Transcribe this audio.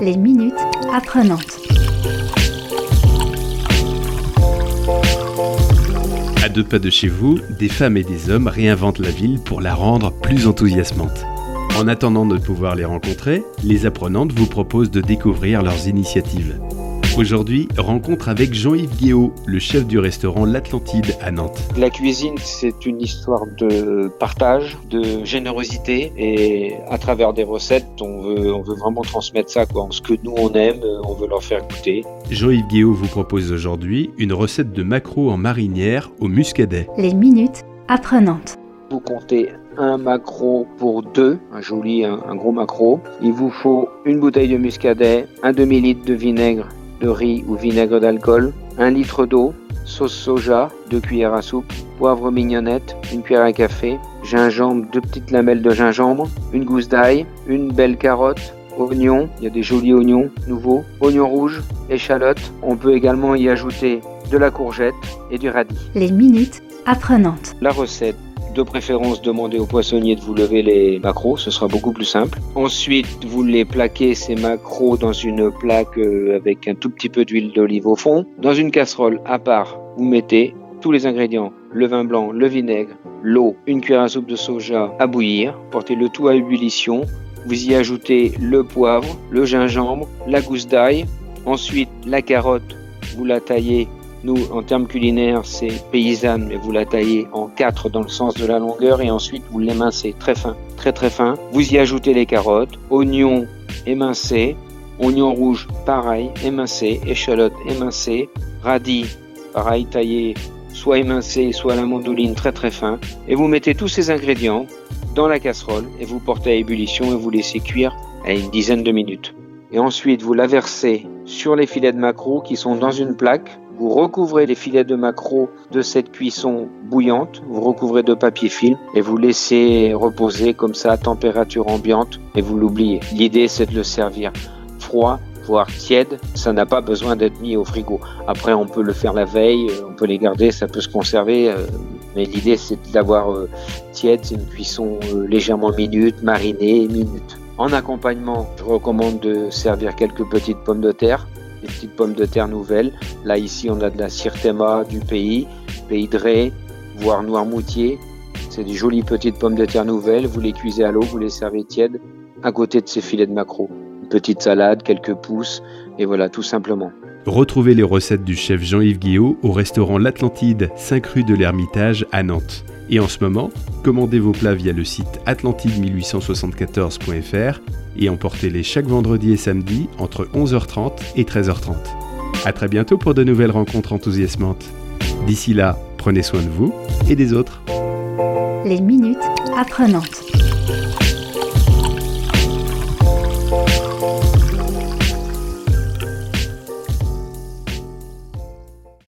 Les minutes apprenantes. À deux pas de chez vous, des femmes et des hommes réinventent la ville pour la rendre plus enthousiasmante. En attendant de pouvoir les rencontrer, les apprenantes vous proposent de découvrir leurs initiatives. Aujourd'hui, rencontre avec Jean-Yves Guéot, le chef du restaurant L'Atlantide à Nantes. La cuisine, c'est une histoire de partage, de générosité et à travers des recettes, on veut, on veut vraiment transmettre ça, quoi. Ce que nous on aime, on veut leur faire goûter. Jean-Yves Guéot vous propose aujourd'hui une recette de maquereau en marinière au muscadet. Les minutes apprenantes. Vous comptez un maquereau pour deux, un joli, un, un gros maquereau. Il vous faut une bouteille de muscadet, un demi-litre de vinaigre de riz ou vinaigre d'alcool, 1 litre d'eau, sauce soja, 2 cuillères à soupe, poivre mignonnette, une cuillère à café, gingembre, deux petites lamelles de gingembre, une gousse d'ail, une belle carotte, oignon, il y a des jolis oignons nouveaux, oignons rouges, échalotes. On peut également y ajouter de la courgette et du radis. Les minutes apprenantes. La recette de préférence, demandez au poissonnier de vous lever les macros, ce sera beaucoup plus simple. Ensuite, vous les plaquez ces macros dans une plaque euh, avec un tout petit peu d'huile d'olive au fond. Dans une casserole à part, vous mettez tous les ingrédients, le vin blanc, le vinaigre, l'eau, une cuillère à soupe de soja à bouillir. Portez le tout à ébullition. Vous y ajoutez le poivre, le gingembre, la gousse d'ail. Ensuite, la carotte, vous la taillez nous, en termes culinaires, c'est paysanne, mais vous la taillez en quatre dans le sens de la longueur et ensuite vous l'émincez très fin, très très fin. Vous y ajoutez les carottes, oignons émincés, oignons rouges pareil, émincés, échalotes émincées, radis pareil taillé soit émincé, soit à la mandoline très très fin. Et vous mettez tous ces ingrédients dans la casserole et vous portez à ébullition et vous laissez cuire à une dizaine de minutes. Et ensuite vous la versez sur les filets de maquereau qui sont dans une plaque vous recouvrez les filets de maquereau de cette cuisson bouillante, vous recouvrez de papier film et vous laissez reposer comme ça à température ambiante et vous l'oubliez. L'idée c'est de le servir froid, voire tiède. Ça n'a pas besoin d'être mis au frigo. Après on peut le faire la veille, on peut les garder, ça peut se conserver. Euh, mais l'idée c'est d'avoir euh, tiède, c'est une cuisson euh, légèrement minute, marinée, minute. En accompagnement, je recommande de servir quelques petites pommes de terre petites pommes de terre nouvelles. Là, ici, on a de la Sirtema du pays, pays de Ré, voire Noirmoutier. C'est des jolies petites pommes de terre nouvelles. Vous les cuisez à l'eau, vous les servez tièdes à côté de ces filets de maquereau. Une petite salade, quelques pousses, et voilà, tout simplement. Retrouvez les recettes du chef Jean-Yves Guillot au restaurant L'Atlantide, 5 rue de l'Ermitage à Nantes. Et en ce moment, commandez vos plats via le site atlantide1874.fr et emportez-les chaque vendredi et samedi entre 11h30 et 13h30. À très bientôt pour de nouvelles rencontres enthousiasmantes. D'ici là, prenez soin de vous et des autres. Les minutes apprenantes.